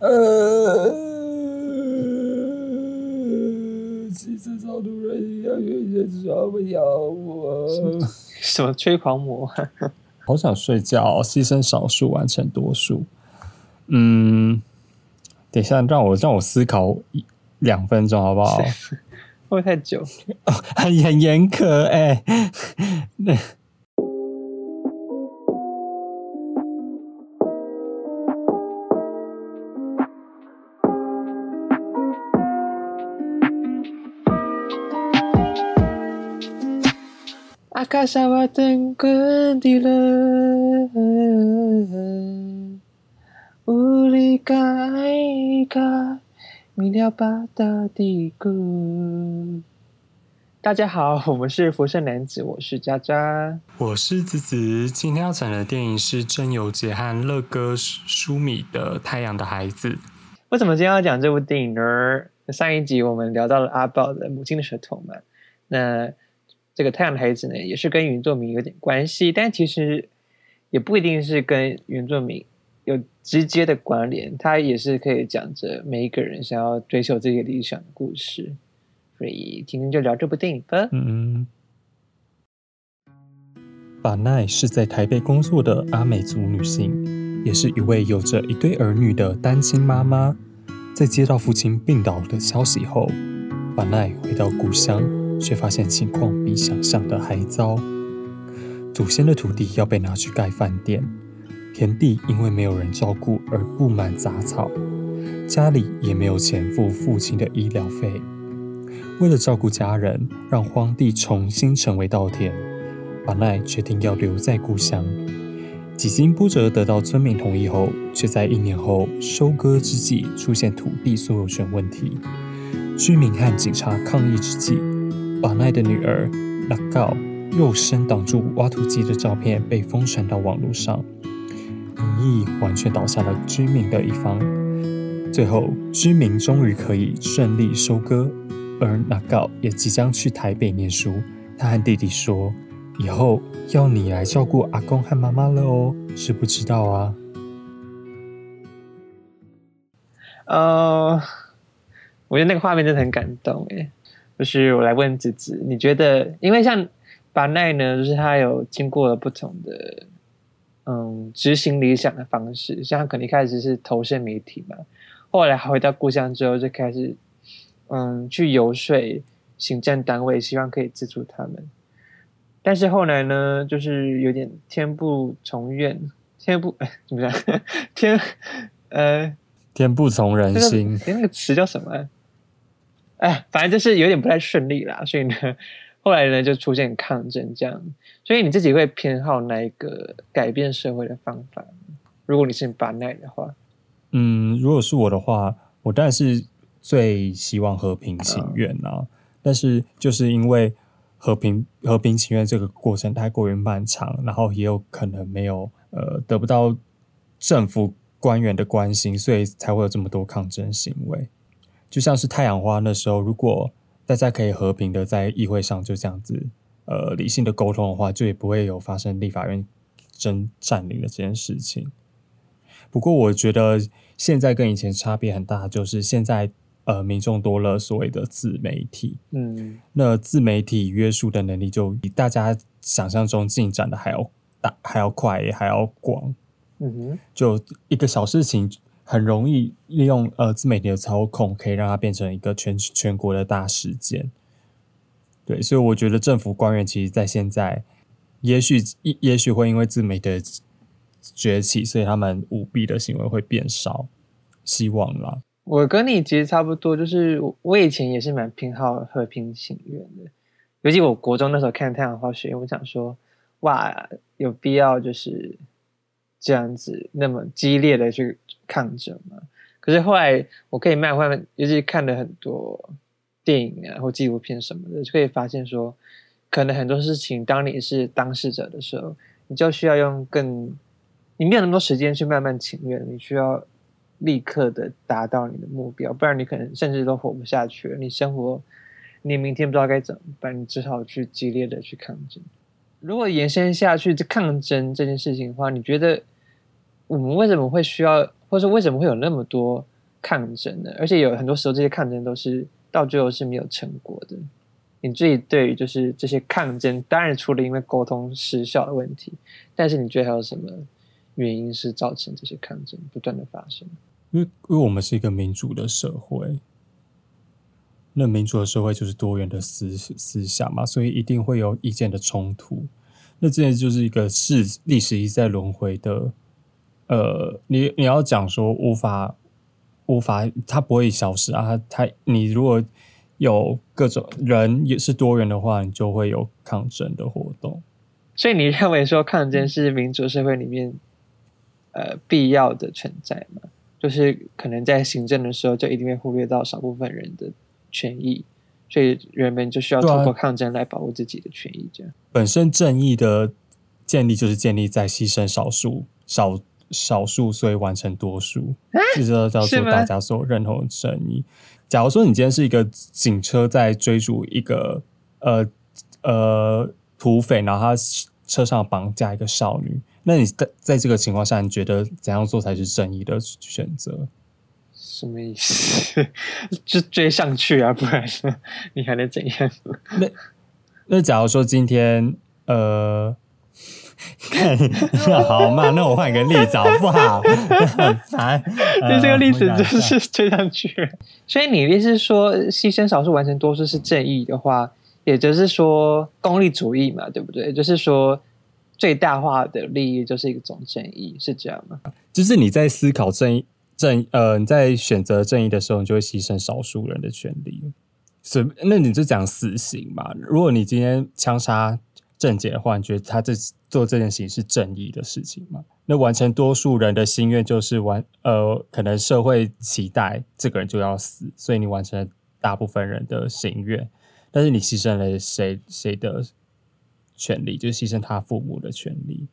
呃，其实超多人要远远抓不了我。什么吹狂魔？好想睡觉，牺牲少数完成多数。嗯，等一下，让我让我思考一两分钟，好不好？会不会太久？很 很严苛哎、那 Akasa wa tengkendila Ulika aika Milia bata diku 大家好，我们是福盛男子，我是佳佳。我是子子，今天要讲的电影是真由杰和乐哥舒米的《太阳的孩子》。为什么今天要讲这部电影呢？上一集我们聊到了阿宝的母亲的舌头嘛，那这个太阳的孩子呢，也是跟原作名有点关系，但其实也不一定是跟原作名有直接的关联，它也是可以讲着每一个人想要追求自己理想的故事。所以今天就聊这部电影吧。嗯，巴奈是在台北工作的阿美族女性，也是一位有着一对儿女的单亲妈妈。在接到父亲病倒的消息后，巴奈回到故乡，却发现情况比想象的还糟。祖先的土地要被拿去盖饭店，田地因为没有人照顾而布满杂草，家里也没有钱付父亲的医疗费。为了照顾家人，让荒地重新成为稻田，巴奈决定要留在故乡。几经波折得到村民同意后，却在一年后收割之际出现土地所有权问题。居民和警察抗议之际，瓦奈的女儿拉告肉身挡住挖土机的照片被疯传到网络上，民意完全倒下了居民的一方。最后，居民终于可以顺利收割。而纳告也即将去台北念书，他和弟弟说：“以后要你来照顾阿公和妈妈了哦，知不知道啊？”呃，我觉得那个画面真的很感动诶。就是我来问子子，你觉得，因为像巴奈呢，就是他有经过了不同的嗯执行理想的方式，像他可能一开始是投身媒体嘛，后来回到故乡之后就开始。嗯，去游说行政单位，希望可以资助他们。但是后来呢，就是有点天不从愿，天不哎 怎么讲？天呃，天不从人心。那个词叫什么？哎，反正就是有点不太顺利啦。所以呢，后来呢就出现抗争这样。所以你自己会偏好哪一个改变社会的方法？如果你是巴奈的话，嗯，如果是我的话，我当然是。最希望和平请愿啊，但是就是因为和平和平请愿这个过程太过于漫长，然后也有可能没有呃得不到政府官员的关心，所以才会有这么多抗争行为。就像是太阳花那时候，如果大家可以和平的在议会上就这样子呃理性的沟通的话，就也不会有发生立法院争占领的这件事情。不过我觉得现在跟以前差别很大，就是现在。呃，民众多了所谓的自媒体，嗯，那自媒体约束的能力就比大家想象中进展的还要大，还要快，也还要广。嗯哼，就一个小事情，很容易利用呃自媒体的操控，可以让它变成一个全全国的大事件。对，所以我觉得政府官员其实，在现在，也许也许会因为自媒体的崛起，所以他们舞弊的行为会变少，希望啦。我跟你其实差不多，就是我以前也是蛮偏好和平请愿的，尤其我国中那时候看太阳花学院，我想说，哇，有必要就是这样子那么激烈的去抗争嘛？可是后来我可以慢慢，尤其看了很多电影啊或纪录片什么的，就可以发现说，可能很多事情，当你是当事者的时候，你就需要用更，你没有那么多时间去慢慢情愿，你需要。立刻的达到你的目标，不然你可能甚至都活不下去了。你生活，你明天不知道该怎么办，你只好去激烈的去抗争。如果延伸下去，这抗争这件事情的话，你觉得我们为什么会需要，或者说为什么会有那么多抗争呢？而且有很多时候这些抗争都是到最后是没有成果的。你自己对于就是这些抗争，当然除了因为沟通失效的问题，但是你觉得还有什么原因是造成这些抗争不断的发生？因为因为我们是一个民主的社会，那民主的社会就是多元的思思想嘛，所以一定会有意见的冲突。那这就是一个是历史一再轮回的。呃，你你要讲说无法无法，它不会消失啊。它你如果有各种人也是多元的话，你就会有抗争的活动。所以你认为说抗争是民主社会里面呃必要的存在吗？就是可能在行政的时候就一定会忽略到少部分人的权益，所以人们就需要通过抗争来保护自己的权益。这样本身正义的建立就是建立在牺牲少数少少数，所以完成多数，这就叫做大家所认同的正义。假如说你今天是一个警车在追逐一个呃呃土匪，然后他车上绑架一个少女，那你在在这个情况下，你觉得怎样做才是正义的选择？什么意思？就追上去啊，不然你还能怎样？那那假如说今天呃。看，好嘛，那我换一个例子好不好？很烦。就这个例子就是追上去。所以你意思是说，牺牲少数完成多数是正义的话，也就是说功利主义嘛，对不对？就是说最大化的利益就是一种正义，是这样吗？就是你在思考正义正呃，你在选择正义的时候，你就会牺牲少数人的权利。所以，那你就讲死刑嘛。如果你今天枪杀。正解的话，你觉得他这做这件事情是正义的事情吗？那完成多数人的心愿就是完呃，可能社会期待这个人就要死，所以你完成了大部分人的心愿，但是你牺牲了谁谁的权利？就是牺牲他父母的权利，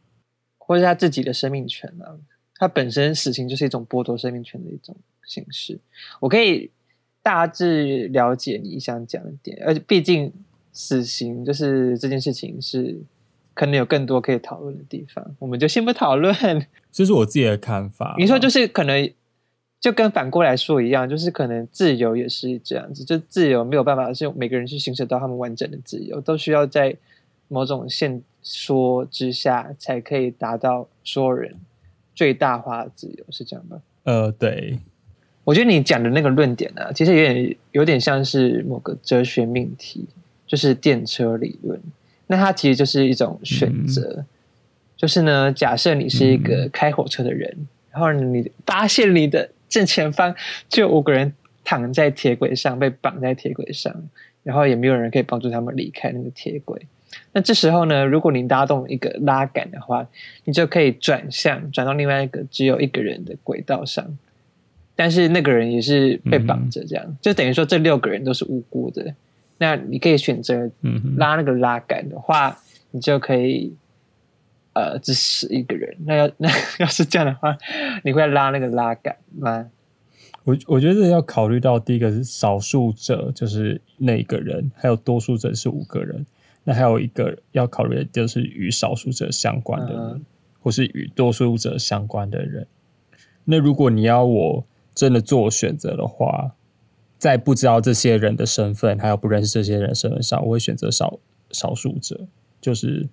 或者他自己的生命权呢？他本身死刑就是一种剥夺生命权的一种形式。我可以大致了解你想讲的点，而且毕竟。死刑就是这件事情是可能有更多可以讨论的地方，我们就先不讨论。这是我自己的看法。你说就是可能就跟反过来说一样，就是可能自由也是这样子，就自由没有办法是每个人去行使到他们完整的自由，都需要在某种限说之下才可以达到所有人最大化的自由，是这样吗？呃，对，我觉得你讲的那个论点呢，其实有点有点像是某个哲学命题。就是电车理论，那它其实就是一种选择。就是呢，假设你是一个开火车的人，然后你发现你的正前方就有五个人躺在铁轨上，被绑在铁轨上，然后也没有人可以帮助他们离开那个铁轨。那这时候呢，如果你拉动一个拉杆的话，你就可以转向，转到另外一个只有一个人的轨道上。但是那个人也是被绑着，这样就等于说这六个人都是无辜的。那你可以选择拉那个拉杆的话，你就可以呃只死一个人。那要 那要是这样的话，你会拉那个拉杆吗？我我觉得要考虑到第一个是少数者，就是那个人，还有多数者是五个人。那还有一个要考虑的就是与少数者相关的人，或是与多数者相关的人。那如果你要我真的做选择的话。在不知道这些人的身份，还有不认识这些人身份上，我会选择少少数者，就是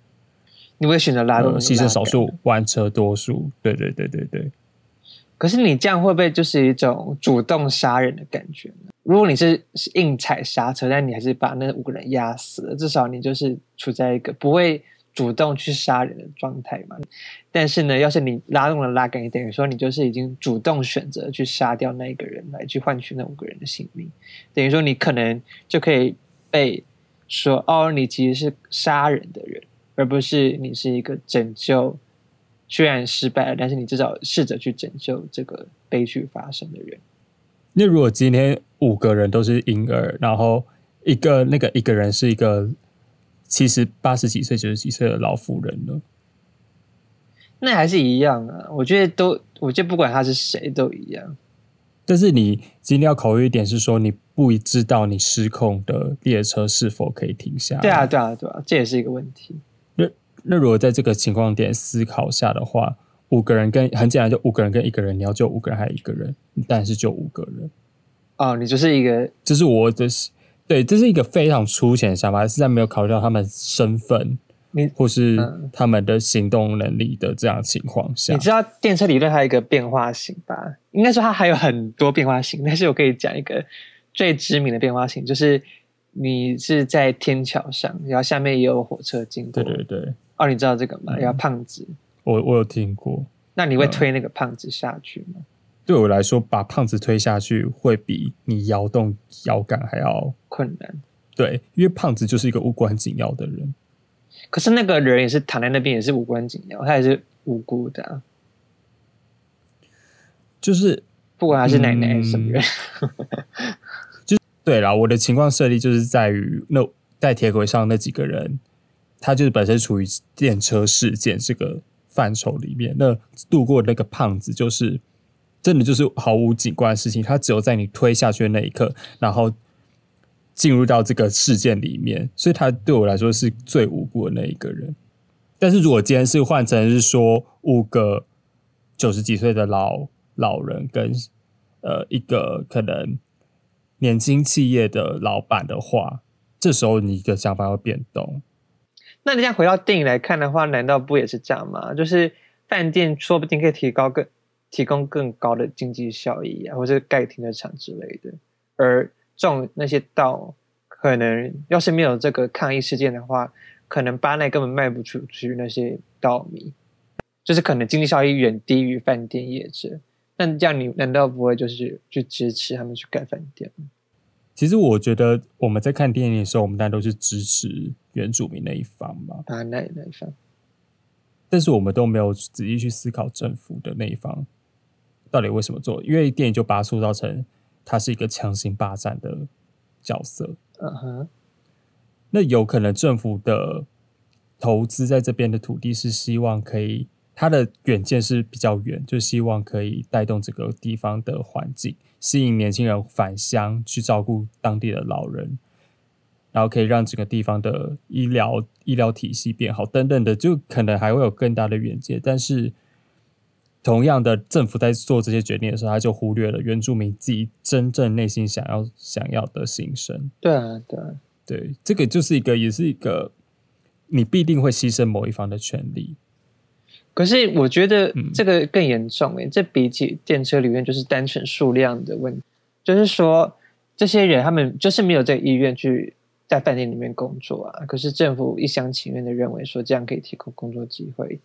你会选择拉动牺牲少数，完成多数。对对对对对。可是你这样会不会就是一种主动杀人的感觉呢？如果你是硬踩刹车，但你还是把那五个人压死了，至少你就是处在一个不会。主动去杀人的状态嘛，但是呢，要是你拉动了拉杆，等于说你就是已经主动选择去杀掉那一个人，来去换取那五个人的性命，等于说你可能就可以被说哦，你其实是杀人的人，而不是你是一个拯救，虽然失败了，但是你至少试着去拯救这个悲剧发生的人。那如果今天五个人都是婴儿，然后一个那个一个人是一个。其实八十几岁、九十几岁的老妇人了，那还是一样啊。我觉得都，我觉得不管他是谁都一样。但是你今天要考虑一点是说，你不知道你失控的列车是否可以停下。对啊，对啊，对啊，这也是一个问题。那那如果在这个情况点思考下的话，五个人跟很简单，就五个人跟一个人，你要救五个人还是一个人？当然是救五个人。哦，你就是一个，这是我的，对，这是一个非常粗浅的想法，是在没有考虑到他们身份，你或是嗯他们的行动能力的这样的情况下你，知道电车理论还有一个变化型吧？应该说它还有很多变化型，但是我可以讲一个最知名的变化型，就是你是在天桥上，然后下面也有火车经过。对对对，哦，你知道这个吗？嗯要胖子，我我有听过。那你会嗯推那个胖子下去吗？对我来说，把胖子推下去会比你摇动摇杆还要困难。对，因为胖子就是一个无关紧要的人。可是那个人也是躺在那边，也是无关紧要，他也是无辜的啊、就是不管他是奶奶还是什么嗯就。对了，我的情况设立就是在于那在铁轨上那几个人，他就是本身处于电车事件这个范畴里面。那路过那个胖子，就是真的就是毫无景观的事情，他只有在你推下去的那一刻，然后进入到这个事件里面，所以他对我来说是最无辜的那一个人。但是如果今天是换成是说五个九十几岁的老老人跟呃一个可能年轻企业的老板的话，这时候你的想法会变动。那你这样回到电影来看的话，难道不也是这样吗？就是饭店说不定可以提高更提供更高的经济效益啊，或者盖停车场之类的。而种那些稻，可能要是没有这个抗议事件的话，可能巴奈根本卖不出去那些稻米，就是可能经济效益远低于饭店业者。那这样你难道不会就是去支持他们去盖饭店吗？其实我觉得我们在看电影的时候，我们大家都是支持原住民那一方嘛，巴奈那一方，但是我们都没有仔细去思考政府的那一方到底为什么做，因为电影就把它塑造成他是一个强行霸占的角色。嗯哼，那有可能政府的投资在这边的土地是希望可以，它的远见是比较远，就希望可以带动这个地方的环境，吸引年轻人返乡去照顾当地的老人，然后可以让整个地方的医疗医疗体系变好等等的，就可能还会有更大的远见。但是，同样的，政府在做这些决定的时候，他就忽略了原住民自己真正内心想要想要的心声。对啊，对啊，对，这个就是一个，也是一个，你必定会牺牲某一方的权利。可是我觉得嗯这个更严重诶、这比起电车里面就是单纯数量的问题，就是说这些人他们就是没有这个意愿去在饭店里面工作啊，可是政府一厢情愿的认为说这样可以提供工作机会，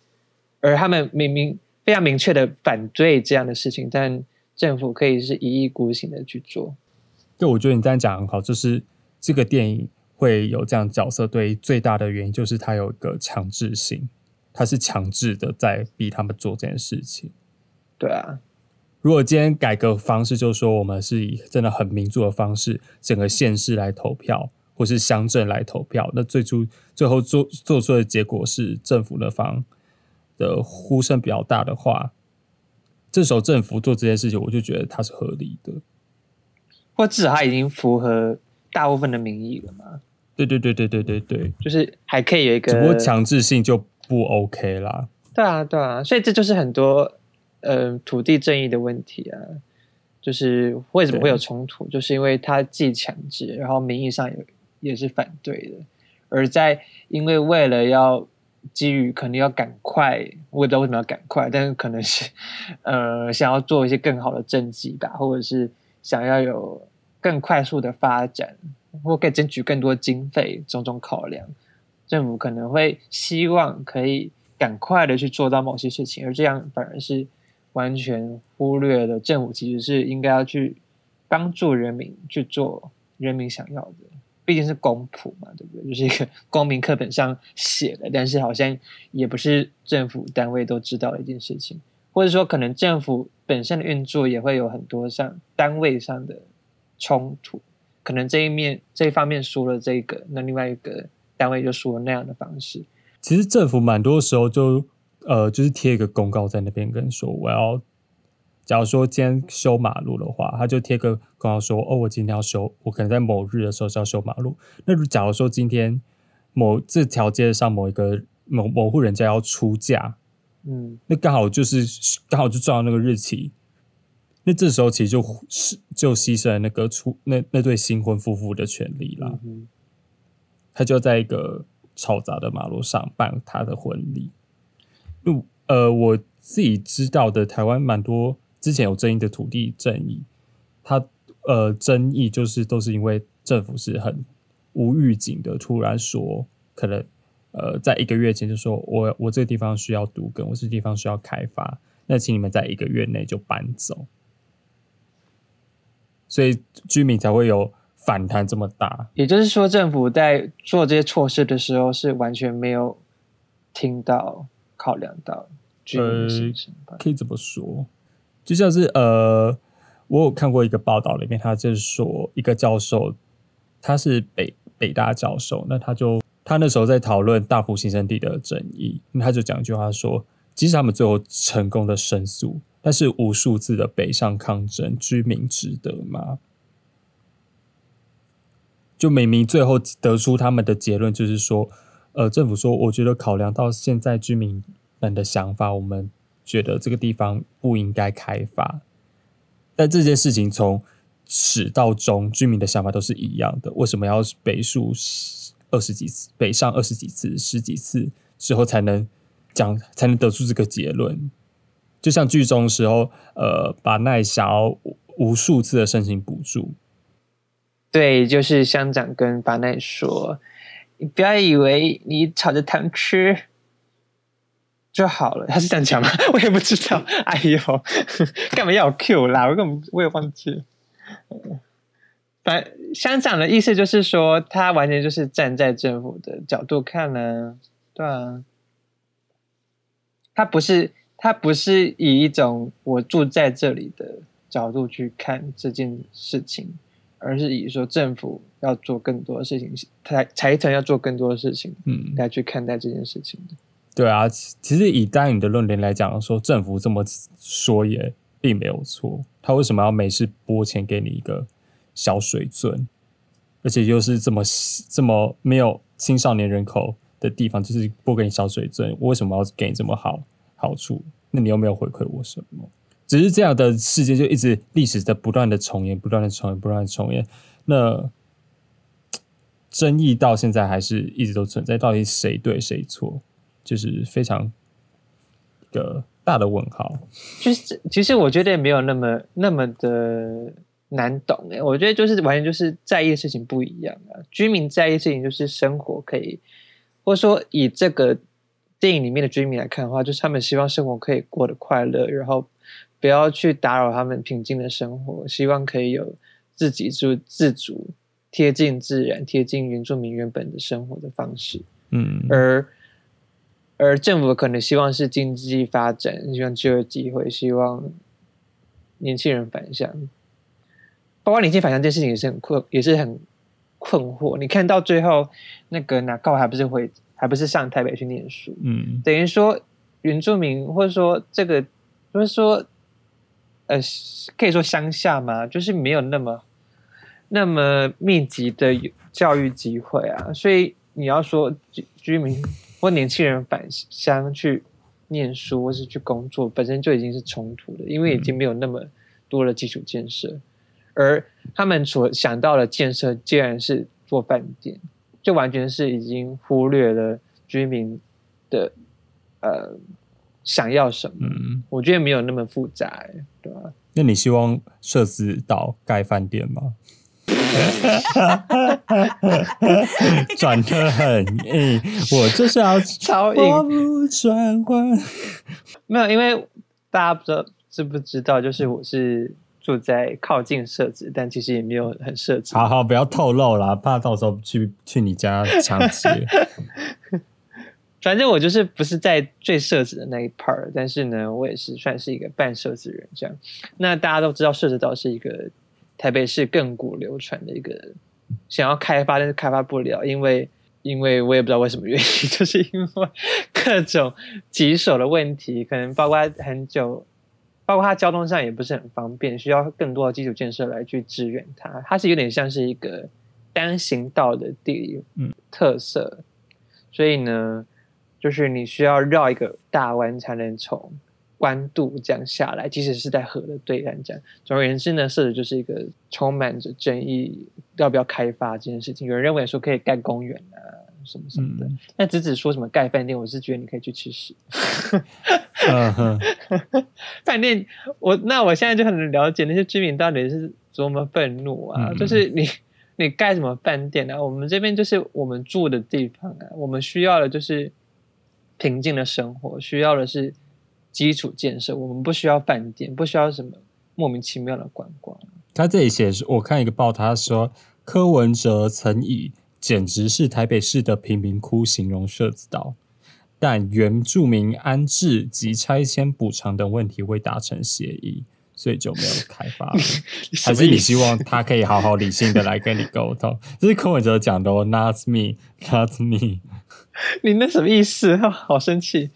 而他们明明非常明确的反对这样的事情，但政府可以是一意孤行的去做。对，我觉得你这样讲很好，就是这个电影会有这样角色，对最大的原因就是它有一个强制性，它是强制的在逼他们做这件事情。对啊，如果今天改革方式，就是说我们是以真的很民主的方式，整个县市来投票，或是乡镇来投票，那最初最后做做出的结果是政府那方的呼声比较大的话，这时候政府做这件事情，我就觉得它是合理的。或至少它已经符合大部分的民意了嘛，对对对对对对对，就是还可以有一个只不过强制性就不 OK 啦。对啊，对啊，所以这就是很多呃土地正义的问题啊，就是为什么会有冲突，就是因为它既强制，然后名义上也也是反对的，而在因为为了要基于可能要赶快，我也不知道为什么要赶快，但是可能是 呃想要做一些更好的政绩吧，或者是想要有更快速的发展，或可以争取更多经费，种种考量，政府可能会希望可以赶快的去做到某些事情，而这样反而是完全忽略了政府其实是应该要去帮助人民去做人民想要的，毕竟是公仆嘛，对不对？就是一个公民课本上写的，但是好像也不是政府单位都知道的一件事情，或者说可能政府本身的运作也会有很多上单位上的冲突，可能这一面这一方面说了这个，那另外一个单位就说了那样的方式。其实政府蛮多时候就呃，就是贴一个公告在那边跟说我要，假如说今天修马路的话，他就贴个公告说哦，我今天要修，我可能在某日的时候是要修马路。那如假如说今天某这条街上某一个某某户人家要出价，嗯，那刚好就是刚好就撞到那个日期，那这时候其实就是就牺牲了那个出那那对新婚夫妇的权利啦。嗯他就在一个嘈杂的马路上办他的婚礼。就呃，我自己知道的，台湾蛮多之前有争议的土地争议，它呃争议就是都是因为政府是很无预警的突然说，可能呃在一个月前就说我我这个地方需要独耕，我这个地方需要开发，那请你们在一个月内就搬走，所以居民才会有反弹这么大。也就是说，政府在做这些措施的时候是完全没有听到、考量到居民的心？可以这么说，就像是呃，我有看过一个报道里面，他就是说一个教授，他是北北大教授，那他就他那时候在讨论大埔新生地的争议，他就讲一句话说，即使他们最后成功的申诉，但是无数次的北上抗争，居民值得吗？就明明最后得出他们的结论就是说，呃，政府说，我觉得考量到现在居民们的想法，我们觉得这个地方不应该开发。但这件事情从始到终，居民的想法都是一样的。为什么要北数二十几次，北上二十几次、十几次之后才能讲，才能得出这个结论？就像剧中的时候，呃，把奈想要无数次的申请补助，对，就是乡长跟巴奈说：“你不要以为你炒着糖吃就好了。”他是这样讲吗？我也不知道。哎呦，干嘛要我 Q 啦？我根本我也忘记了。反乡长的意思就是说，他完全就是站在政府的角度看呢、对啊，他不是他不是以一种我住在这里的角度去看这件事情，而是以说政府要做更多的事情，财财团要做更多的事情嗯，来去看待这件事情的。对啊，其实以丹宇的论点来讲，说政府这么说也并没有错。他为什么要每次拨钱给你一个小水樽，而且又是这么这么没有青少年人口的地方，就是拨给你小水樽，我为什么要给你这么好好处？那你又没有回馈我什么？只是这样的事件就一直历史在不断的重演，不断的重演，不断的重演。那争议到现在还是一直都存在，到底谁对谁错？就是非常一个大的问号。就是其实我觉得也没有那么那么的难懂诶，我觉得就是完全就是在意的事情不一样啊。居民在意的事情就是生活可以，或者说以这个电影里面的居民来看的话，就是他们希望生活可以过得快乐，然后不要去打扰他们平静的生活，希望可以有自己自自足、贴近自然、贴近原住民原本的生活的方式。嗯，而而政府可能希望是经济发展，希望就业机会，希望年轻人返乡。包括年轻人返乡这件事情也是很困，也是很困惑。你看到最后，那个哪告还不是回，还不是上台北去念书，嗯等于说原住民或者说这个，就是说，呃，可以说乡下嘛，就是没有那么那么密集的教育机会啊，所以你要说居居民或年轻人返乡去念书或是去工作，本身就已经是冲突的，因为已经没有那么多的基础建设，而他们所想到的建设，既然是做饭店，就完全是已经忽略了居民的呃想要什么。嗯，我觉得没有那么复杂、欸，对吧、那你希望社子岛盖饭店吗？转的很硬，我就是要超我硬，不转弯。没有，因为大家不知道知不知道，就是我是住在靠近社子，但其实也没有很社子。好好，不要透露啦，怕到时候去去你家抢劫。反正我就是不是在最社子的那一 part，但是呢，我也是算是一个半社子人这样。那大家都知道，社子岛是一个台北市亘古流传的一个想要开发，但是开发不了，因为因为我也不知道为什么原因，就是因为各种棘手的问题，可能包括很久，包括它交通上也不是很方便，需要更多的基础建设来去支援它。它是有点像是一个单行道的地理嗯特色，所以呢。就是你需要绕一个大弯才能从弯渡这样下来，即使是在河的对岸这样。总而言之呢，设置就是一个充满着争议，要不要开发这件事情。有人认为说可以盖公园啊，什么什么的。那子子说什么盖饭店，我是觉得你可以去吃屎。饭店，我那我现在就很了解那些居民到底是多么愤怒啊！就是你你盖什么饭店啊？我们这边就是我们住的地方啊，我们需要的就是平静的生活，需要的是基础建设。我们不需要饭店，不需要什么莫名其妙的观光。他这里写是，我看一个报，他说柯文哲曾以简直是台北市的贫民窟形容社子岛。但原住民安置及拆迁补偿等问题未达成协议，所以就没有开发。还是你希望他可以好好理性的来跟你沟通？这是柯文哲讲的哦，Not me，Not me。你那什么意思？好生气！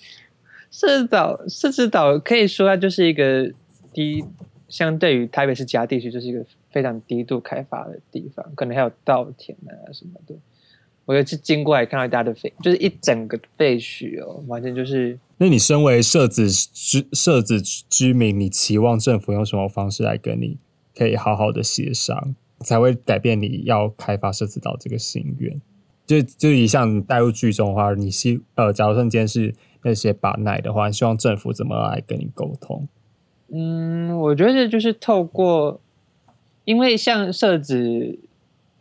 狮子岛，狮子岛可以说它就是一个低，相对于台北市其他地区，就是一个非常低度开发的地方，可能还有稻田啊什么的。我有一次经过，还看到一大堆废，就是一整个废墟哦，完全就是。那你身为社子居社子居民，你期望政府用什么方式来跟你可以好好的协商，才会改变你要开发社子岛这个心愿？就就以像带入剧中的话，你希呃，假如说今天是那些把奶的话，你希望政府怎么来跟你沟通？嗯，我觉得就是透过，因为像社子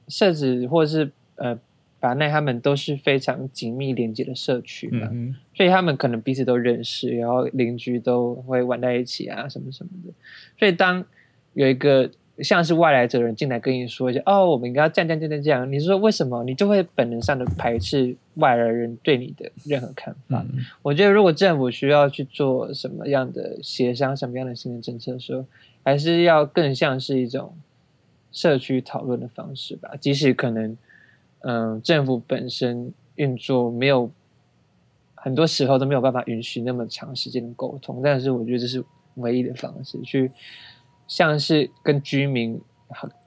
社子或者是呃。把奈他们都是非常紧密连接的社区嘛，所以他们可能彼此都认识，然后邻居都会玩在一起啊，什么什么的。所以当有一个像是外来者人进来跟你说一下，哦，我们应该要这样这样这样这样，你说为什么？你就会本能上的排斥外来人对你的任何看法。我觉得如果政府需要去做什么样的协商，什么样的新的政策的时候，还是要更像是一种社区讨论的方式吧，即使可能。嗯，政府本身运作没有很多时候都没有办法允许那么长时间的沟通，但是我觉得这是唯一的方式，去像是跟居民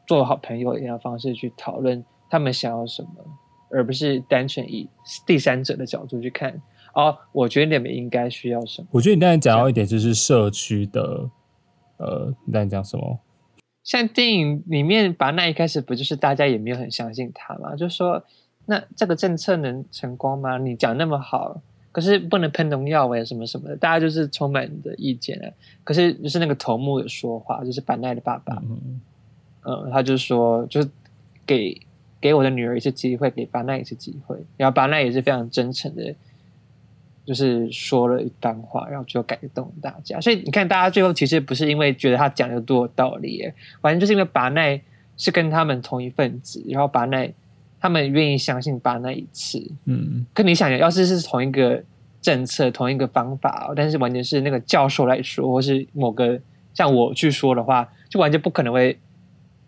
做好朋友一样的方式去讨论他们想要什么，而不是单纯以第三者的角度去看。哦，我觉得你们应该需要什么？我觉得你刚才讲到一点，就是社区的，呃，你刚才讲什么？像电影里面，把那一开始不就是大家也没有很相信他嘛？就说那这个政策能成功吗？你讲那么好，可是不能喷农药哎，什么什么的，大家就是充满的意见啊。可是就是那个头目有说话，就是板奈的爸爸，嗯，他就说，就是给给我的女儿一次机会，给板奈一次机会，然后板奈也是非常真诚的。就是说了一段话，然后就感动大家。所以你看，大家最后其实不是因为觉得他讲的多有道理，完全就是因为板奈是跟他们同一份子，然后板奈他们愿意相信巴那一次。嗯，可你想想，要是是同一个政策、同一个方法，但是完全是那个教授来说，或是某个像我去说的话，就完全不可能会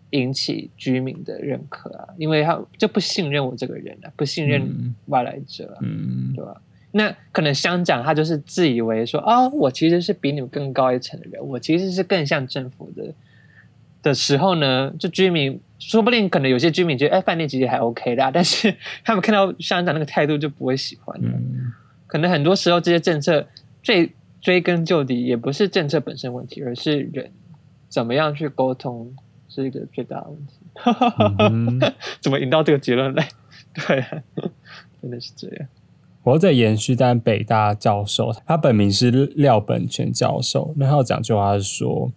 引起居民的认可啊，因为他就不信任我这个人啊，不信任外来者，嗯，对吧？那可能乡长他就是自以为说哦，我其实是比你们更高一层的人，我其实是更像政府的的时候呢，就居民说不定可能有些居民觉得哎，饭店其实还 OK 的，但是 他们看到乡长那个态度就不会喜欢。嗯，可能很多时候这些政策最追根究底也不是政策本身问题，而是人怎么样去沟通是一个最大的问题。怎么引到这个结论来？对，真的是这样。我在延续，但北大教授，他本名是廖本全教授。那他有讲句话是说，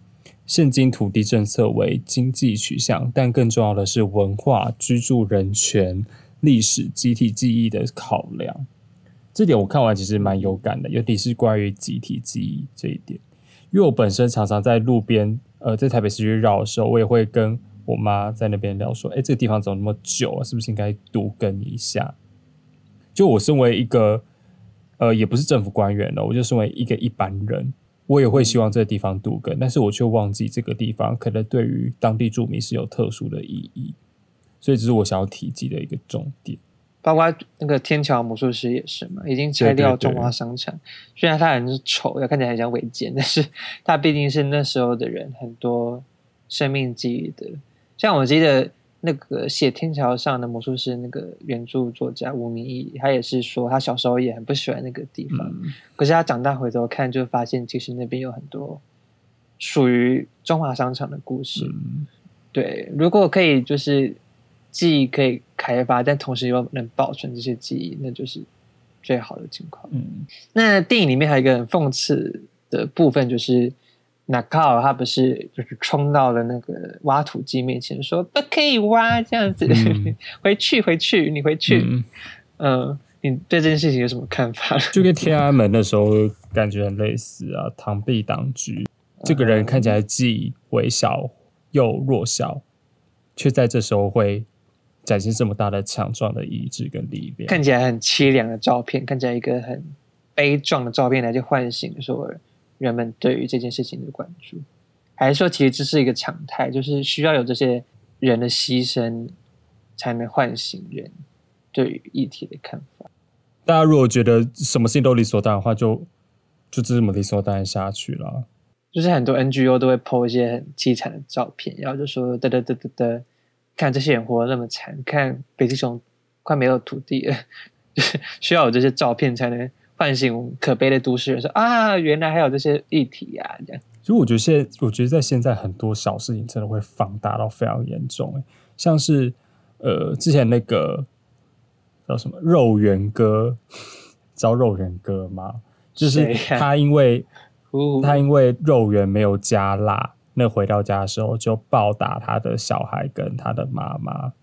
现今土地政策为经济取向，但更重要的是文化、居住人权、历史、集体记忆的考量。这点我看完其实蛮有感的，尤其是关于集体记忆这一点。因为我本身常常在路边，呃，在台北市区绕的时候，我也会跟我妈在那边聊说：“哎，这个地方怎么那么久啊？是不是应该多跟一下？”就我身为一个，呃，也不是政府官员了，我就身为一个一般人，我也会希望这个地方度根，但是我却忘记这个地方可能对于当地住民是有特殊的意义，所以这是我想要提及的一个重点。包括那个天桥魔术师也是嘛，已经拆掉中华商场，虽然它很丑，要看起来很像违建，但是它毕竟是那时候的人很多生命记忆的。像我记得那个写《天桥上的魔术师》那个原著作家吴明义，他也是说他小时候也很不喜欢那个地方，嗯可是他长大回头看，就发现其实那边有很多属于中华商场的故事。嗯对，如果可以就是记忆可以开发，但同时又能保存这些记忆，那就是最好的情况。嗯那电影里面还有一个很讽刺的部分，就是纳卡尔他不是就是冲到了那个挖土机面前说不可以挖这样子，嗯 回去回去，你回去。嗯，嗯、你对这件事情有什么看法？就跟天安门的时候感觉很类似啊，螳臂挡车。这个人看起来既微小又弱小，却在这时候会展现这么大的强壮的意志跟力量。看起来很凄凉的照片，看起来一个很悲壮的照片来去唤醒说人们对于这件事情的关注，还是说其实这是一个常态，就是需要有这些人的牺牲，才能唤醒人对于议题的看法。大家如果觉得什么事情都理所当然的话，就就这么理所当然下去了。就是很多 NGO 都会 po 一些很凄惨的照片，然后就说得得得得得，看这些人活得那么惨，看北极熊快没有土地了，就是需要有这些照片才能唤醒可悲的都市人说啊，原来还有这些议题啊、这样。所以我觉得现在，我觉得在现在很多小事情真的会放大到非常严重，欸像是呃之前那个叫什么肉圆哥，知道肉圆哥吗？就是他因为呜他因为肉圆没有加辣，那回到家的时候就暴打他的小孩跟他的妈妈，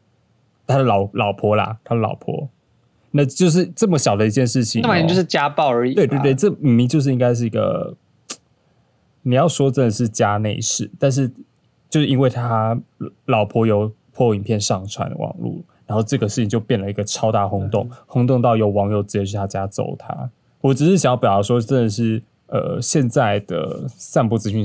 他的老老婆啦，他的老婆，那就是这么小的一件事情、哦，那完全就是家暴而已。对对对，，这明明就是应该是一个，你要说真的是家内事，但是就是因为他老婆有破影片上传网络，然后这个事情就变了一个超大轰动，轰动到有网友直接去他家揍他。我只是想要表达说，真的是呃，现在的散播资讯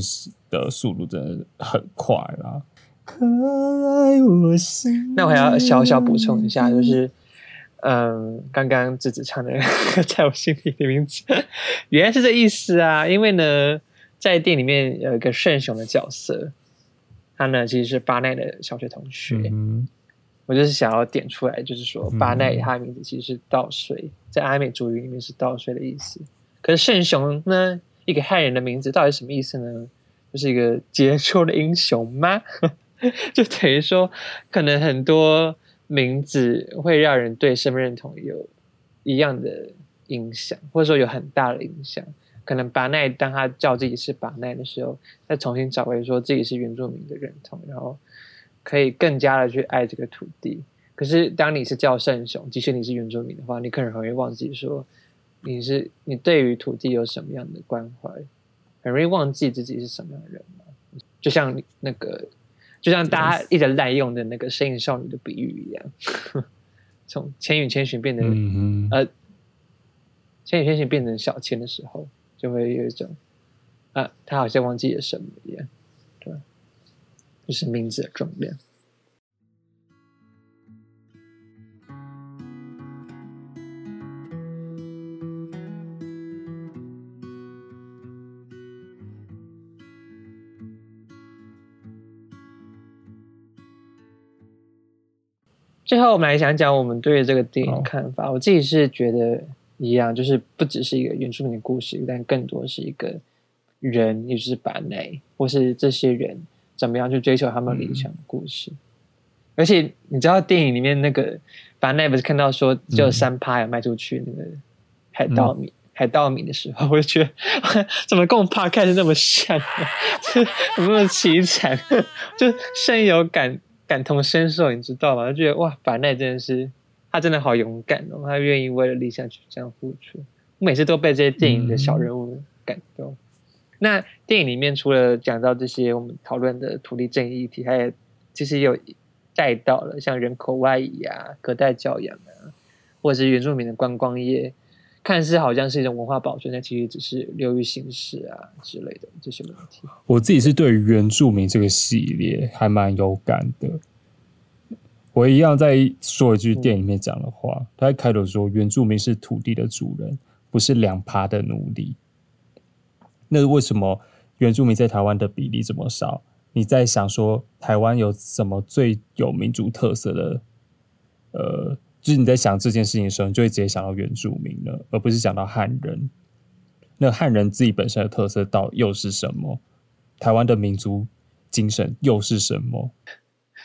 的速度真的很快啦。可爱我心那我还要小小补充一下，就是。嗯，刚刚子子唱的 在我心里的名字，原来是这意思啊！因为呢，在店里面有一个圣雄的角色，他呢其实是巴奈的小学同学。嗯我就是想要点出来，就是说嗯巴奈他的名字其实是稻穗，在阿美族语里面是稻穗的意思。可是圣雄呢，一个汉人的名字到底什么意思呢？就是一个杰出的英雄吗？就等于说，可能很多名字会让人对身份认同有一样的影响，或者说有很大的影响。可能巴奈当他叫自己是巴奈的时候，再重新找回说自己是原住民的认同，然后可以更加的去爱这个土地。可是当你是叫圣雄，即使你是原住民的话，你可能很容易忘记说你是你对于土地有什么样的关怀，很容易忘记自己是什么样的人。就像那个，就像大家一直滥用的那个身影少女的比喻一样，从千与千寻变成、嗯，呃，千与千寻变成小千的时候，就会有一种啊，他好像忘记了什么一样，对，就是名字的重量。最后，我们来讲讲我们对这个电影好看法。我自己是觉得一样，就是不只是一个原住民的故事，但更多是一个人，也就是把内，或是这些人怎么样去追求他们理想的故事。而且你知道电影里面那个把内不是看到说只有三趴有卖出去那个海盗米、海盗米的时候，我就觉得怎么跟我们 p 开始那么像、啊，就怎么那么凄惨，就深有感感同身受，你知道吗？就觉得哇，板奈真的是他真的好勇敢哦，他愿意为了理想去这样付出。我每次都被这些电影的小人物感动。那电影里面除了讲到这些我们讨论的土地正义议题，还有其实有带到了像人口外移啊、隔代教养啊，或者是原住民的观光业，看似好像是一种文化保存，但其实只是流于形式啊之类的这些问题。我自己是对于原住民这个系列还蛮有感的。我一样再说一句电影里面讲的话，他在开头说原住民是土地的主人，不是两趴的奴隶。那为什么原住民在台湾的比例这么少？你在想说台湾有什么最有民族特色的，呃，就是你在想这件事情的时候，你就会直接想到原住民了，而不是想到汉人。那汉人自己本身的特色到又是什么？台湾的民族精神又是什么？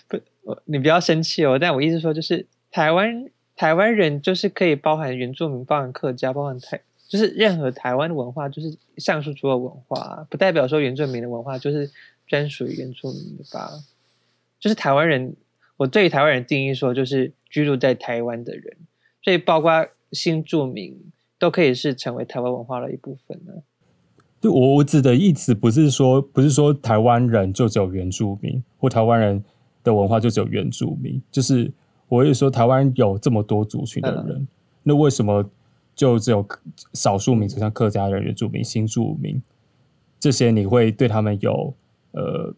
不，你不要生气哦。但我意思说，就是台湾台湾人就是可以包含原住民、包含客家、包含台，就是任何台湾的文化，就是上述所有文化，不代表说原住民的文化就是专属于原住民的吧？就是台湾人，我对于台湾人定义说，就是居住在台湾的人，所以包括新住民都可以是成为台湾文化的一部分呢。对我我指的意思不是说不是说台湾人就只有原住民，或台湾人的文化就只有原住民，就是我会说台湾有这么多族群的人，那为什么就只有少数民族像客家人、原住民、新住民这些你会对他们有呃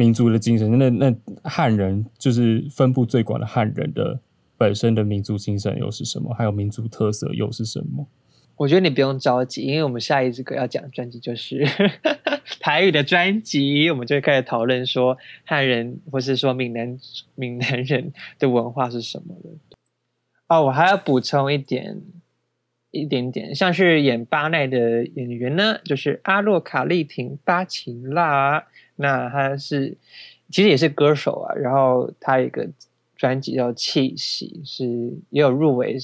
民族的精神？那那汉人就是分布最广的汉人的本身的民族精神又是什么？还有民族特色又是什么？我觉得你不用着急，因为我们下一支歌要讲专辑就是 台语的专辑，我们就会开始讨论说汉人或是说闽南闽南人的文化是什么了。哦，我还要补充一点一点点，像是演巴奈的演员呢，就是阿洛卡丽婷巴琴拉，那他是其实也是歌手啊，然后他一个专辑叫《气息》，是也有入围。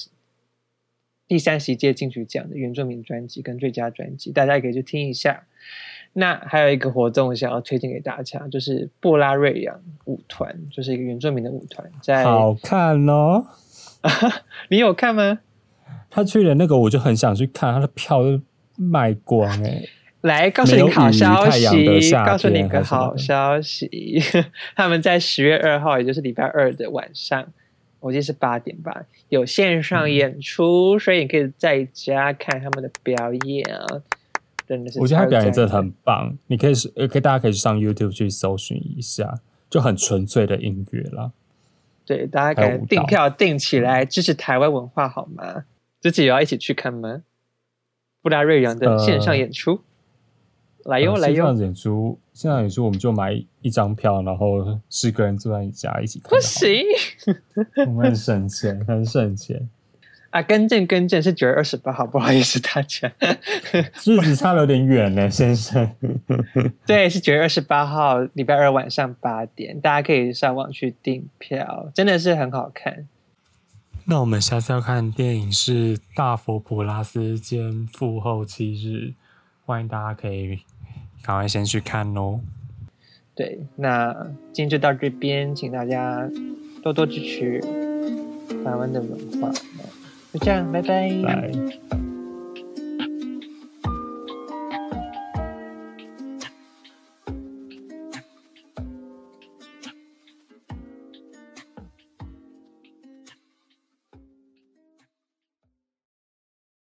第三十届金曲奖的原住民专辑跟最佳专辑，大家也可以去听一下。那还有一个活动想要推荐给大家，就是布拉瑞扬舞团，就是一个原住民的舞团，在好看哦。你有看吗？他去的那个我就很想去看，他的票都卖光哎。来告诉你好消息，告诉你个好消息，他们在十月二号，也就是礼拜二的晚上。我记得是八点吧，有线上演出，所以你可以在家看他们的表演啊，真的是。我觉得他表演真的很棒，你可以可以大家可以上 YouTube 去搜寻一下，就很纯粹的音乐啦。对，大家可以订票订起来支持台湾文化好吗？自己也要一起去看吗？布拉瑞扬的线上演出。来哟来哟！线上演出，线上演出，我们就买一张票，然后十个人坐在你家一起看。不行，我们很省钱，很省钱啊！更正更正，是九月二十八号，不好意思大家，日子差的有点远呢，先生。对，是九月二十八号，礼拜二晚上八点，大家可以上网去订票，真的是很好看。那我们下次要看电影是《大佛普拉斯兼父后七日》，欢迎大家可以。赶快先去看哦。对，那今天就到这边，请大家多多支持台湾的文化。就这样，拜拜。拜。